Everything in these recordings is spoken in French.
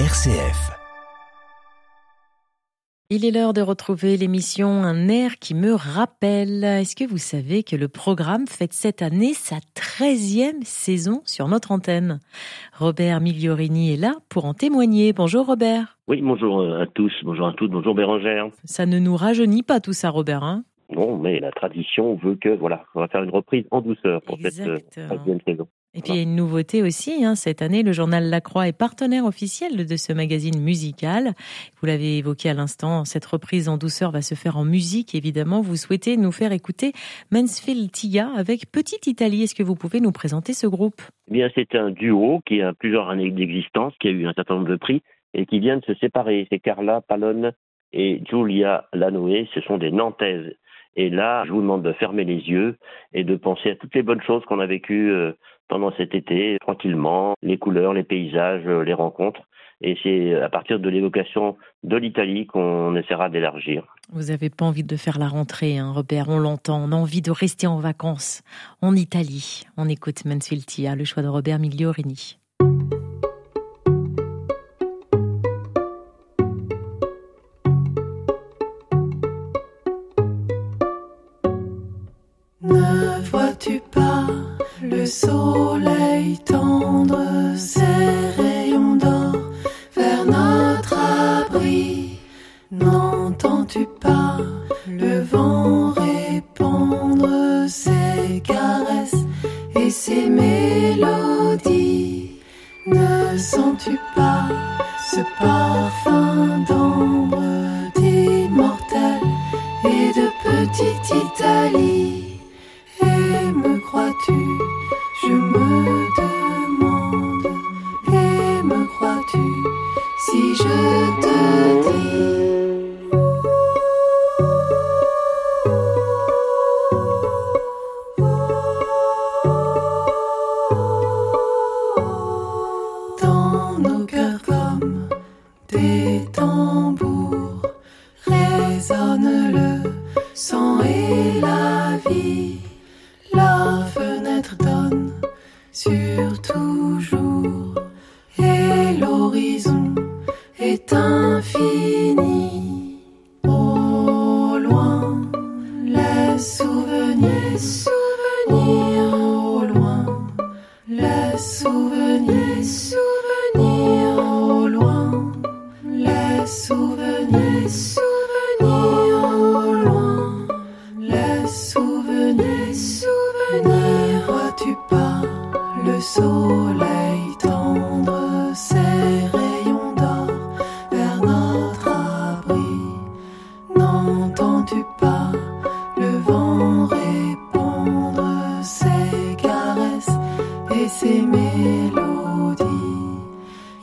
RCF. Il est l'heure de retrouver l'émission Un air qui me rappelle. Est-ce que vous savez que le programme fête cette année sa 13e saison sur notre antenne? Robert Migliorini est là pour en témoigner. Bonjour Robert. Oui, bonjour à tous, bonjour à toutes, bonjour Bérangère. Ça ne nous rajeunit pas tout ça Robert, hein? Non, mais la tradition veut que, voilà, on va faire une reprise en douceur pour cette euh. 13e saison. Et puis il y a une nouveauté aussi, hein, cette année, le journal La Croix est partenaire officiel de ce magazine musical. Vous l'avez évoqué à l'instant, cette reprise en douceur va se faire en musique, évidemment. Vous souhaitez nous faire écouter Mansfield Tia avec Petite Italie. Est-ce que vous pouvez nous présenter ce groupe? Eh bien, c'est un duo qui a plusieurs années d'existence, qui a eu un certain nombre de prix et qui vient de se séparer. C'est Carla Palone et Giulia Lanoé, ce sont des Nantaises. Et là, je vous demande de fermer les yeux et de penser à toutes les bonnes choses qu'on a vécues euh, pendant cet été, tranquillement, les couleurs, les paysages, euh, les rencontres. Et c'est à partir de l'évocation de l'Italie qu'on essaiera d'élargir. Vous avez pas envie de faire la rentrée, hein, Robert, on l'entend. On a envie de rester en vacances en Italie. On écoute Mansfield Tia, le choix de Robert Migliorini. Ne vois-tu pas le soleil tendre ses rayons d'or vers notre abri? N'entends-tu pas le vent répandre ses caresses et ses mélodies? Ne sens-tu pas ce parfum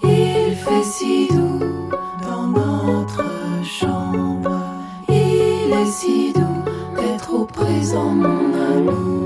Il fait si doux dans notre chambre, il est si doux d'être au présent, mon ami.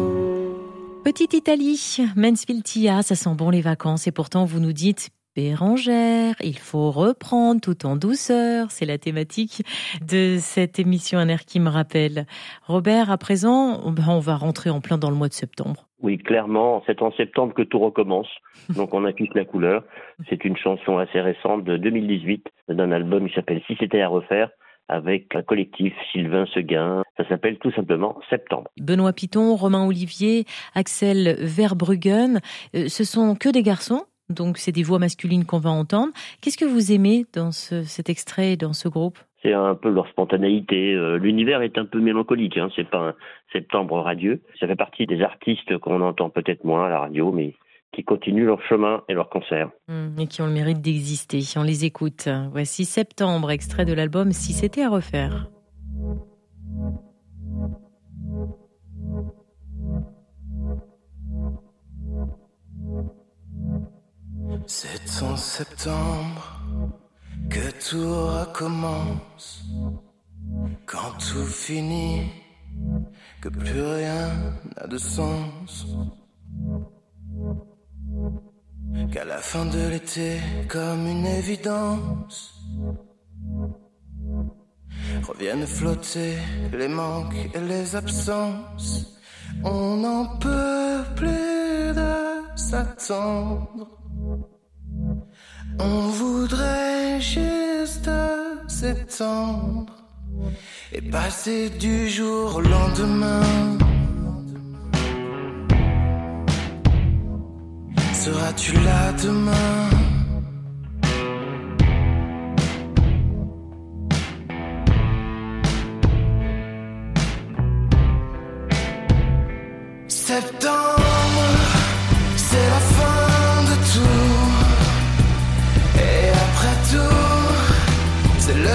Petite Italie, Mansfield Tia, ça sent bon les vacances et pourtant vous nous dites Bérangère, il faut reprendre tout en douceur. C'est la thématique de cette émission Un air qui me rappelle. Robert, à présent, on- ben, on va rentrer en plein dans le mois de septembre. Oui, clairement, c'est en septembre que tout recommence. Donc on affiche la couleur. C'est une chanson assez récente de 2018 d'un album qui s'appelle Si c'était à refaire avec un collectif Sylvain Seguin. Ça s'appelle tout simplement Septembre. Benoît Piton, Romain Olivier, Axel Verbruggen, euh, ce sont que des garçons, donc c'est des voix masculines qu'on va entendre. Qu'est-ce que vous aimez dans ce- cet extrait, dans ce groupe? C'est un peu leur spontanéité. Euh, L'univers est un peu mélancolique. Hein. C'est pas un septembre radieux. Ça fait partie des artistes qu'on entend peut-être moins à la radio, mais qui continuent leur chemin et leur concert. Hum, et qui ont le mérite d'exister. On les écoute. Voici Septembre, extrait de l'album Si c'était à refaire. 'C'est en septembre que tout recommence. Quand tout finit, que plus rien n'a de sens. Qu'à la fin de l'été, comme une évidence, reviennent flotter les manques et les absences. On n'en peut plus de s'attendre. On voudrait juste septembre et passer du jour au lendemain. Seras-tu là demain?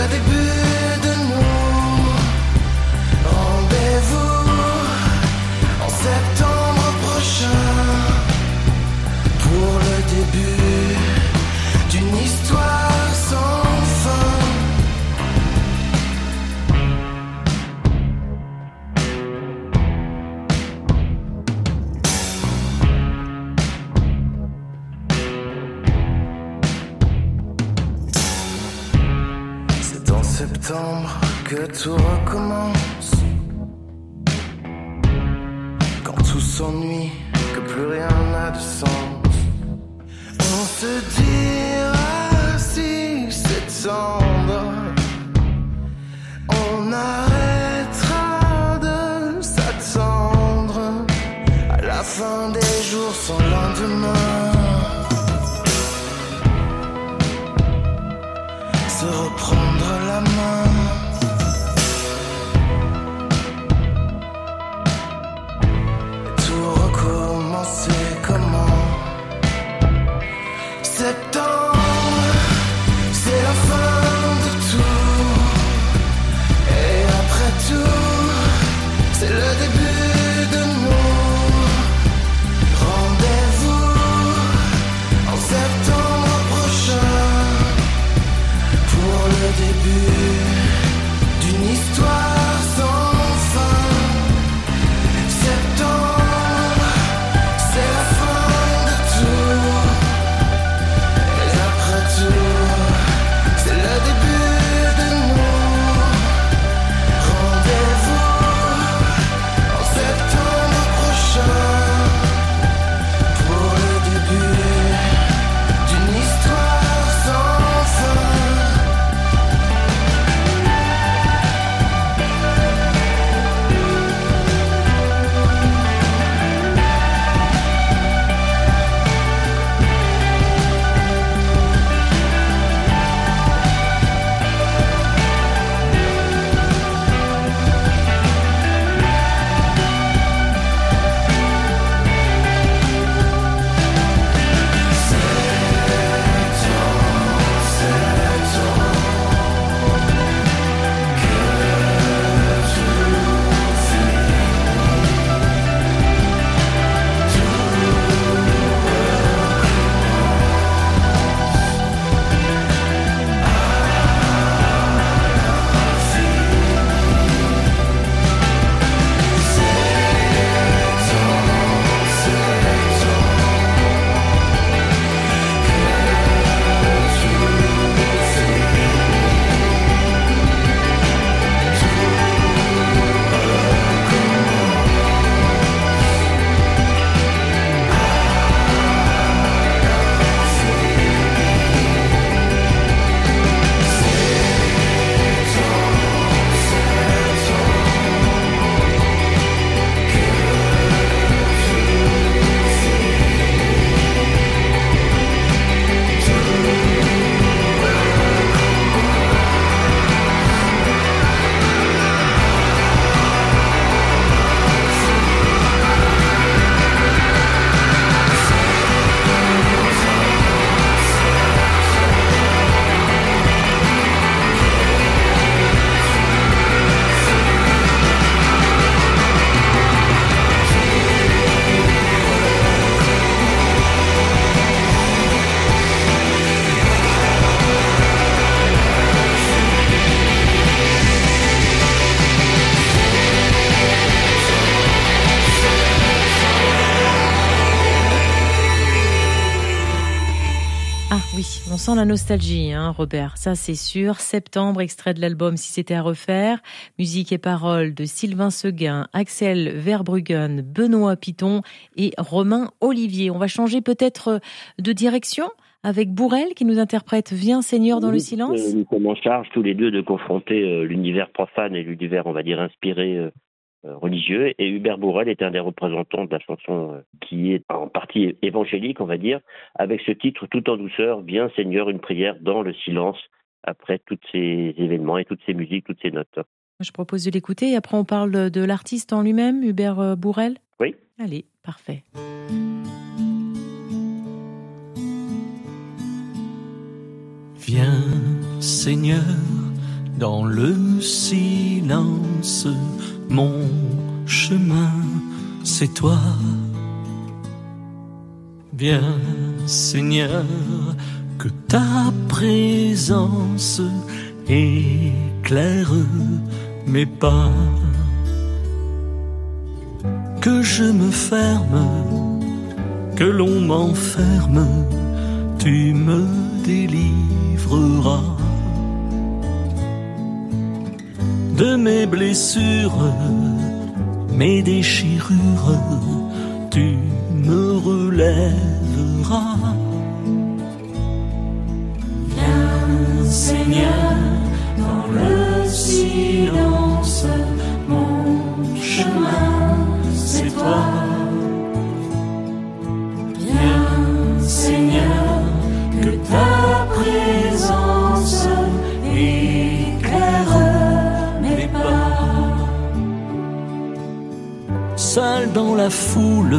Tout, c'est septembre que tout recommence. Quand tout s'ennuie, que plus rien n'a de sens. On se dira si septembre, on arrêtera de s'attendre à la fin des jours sans lendemain. Se reprendre Ah oui, on sent la nostalgie, hein, Robert. Ça, c'est sûr. Septembre, extrait de l'album Si c'était à refaire. Musique et paroles de Sylvain Seguin, Axel Verbruggen, Benoît Piton et Romain Olivier. On va changer peut-être de direction avec Bourrel qui nous interprète Viens Seigneur dans le silence. Nous sommes en charge tous les deux de confronter l'univers profane et l'univers, on va dire, inspiré euh, religieux. Et Hubert Bourrel est un des représentants de la chanson euh, qui est en partie évangélique, on va dire, avec ce titre Tout en douceur, Viens Seigneur, une prière dans le silence, après tous ces événements et toutes ces musiques, toutes ces notes. Je propose de l'écouter et après on parle de l'artiste en lui-même, Hubert euh, Bourrel Oui. Allez, parfait. Viens Seigneur dans le silence mon chemin, c'est toi. Viens, Seigneur, que ta présence éclaire mes pas. Que je me ferme, que l'on m'enferme, tu me délivreras de mes blessures, mes déchirures, tu me relèveras. Viens, Seigneur, dans le silence, dans la foule,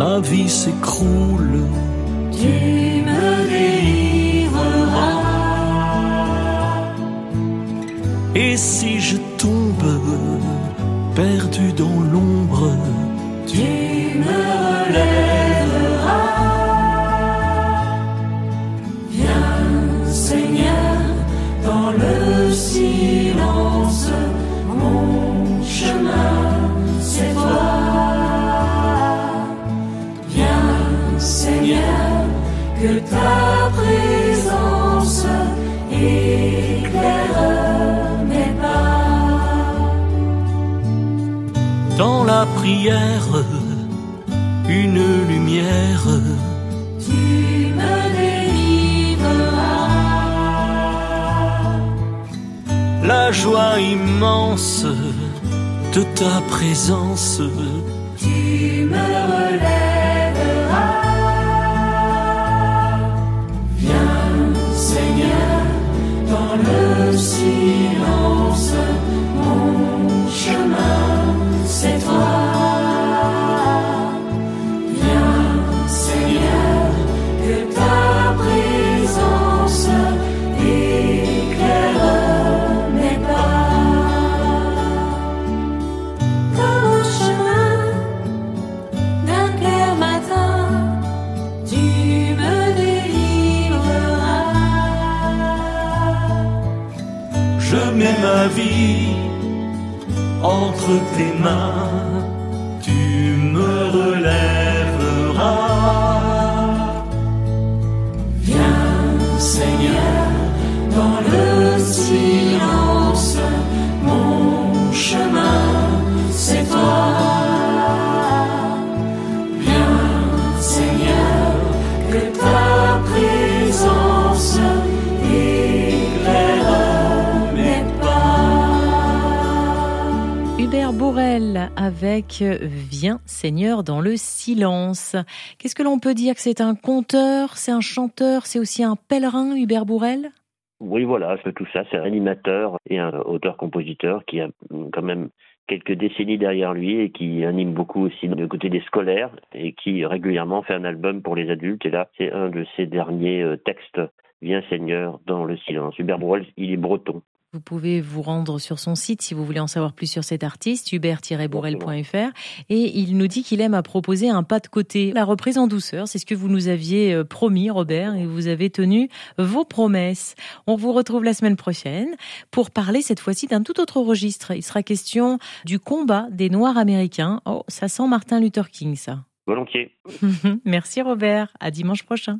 ma vie s'écroule. Tu me délivreras. Et si je tombe, perdu dans l'ombre, prière, une lumière. Tu me délivreras. La joie immense de ta présence. Tu me relèveras. Viens, Seigneur, dans le silence, entre tes mains, Avec Viens Seigneur dans le silence. Qu'est-ce que l'on peut dire que c'est un conteur, c'est un chanteur, c'est aussi un pèlerin, Hubert Bourrel? Oui, voilà, c'est tout ça. C'est un animateur et un auteur-compositeur qui a quand même quelques décennies derrière lui et qui anime beaucoup aussi de côté des scolaires et qui régulièrement fait un album pour les adultes. Et là, c'est un de ses derniers euh, textes, Viens Seigneur dans le silence. Hubert Bourrel, il est breton. Vous pouvez vous rendre sur son site si vous voulez en savoir plus sur cet artiste, hubert-bourrel.fr. Et il nous dit qu'il aime à proposer un pas de côté. La reprise en douceur, c'est ce que vous nous aviez euh, promis, Robert, et vous avez tenu vos promesses. On vous retrouve la semaine prochaine pour parler cette fois-ci d'un tout autre registre. Il sera question du combat des Noirs américains. Oh, ça sent Martin Luther King, ça. Volontiers. Merci, Robert. À dimanche prochain.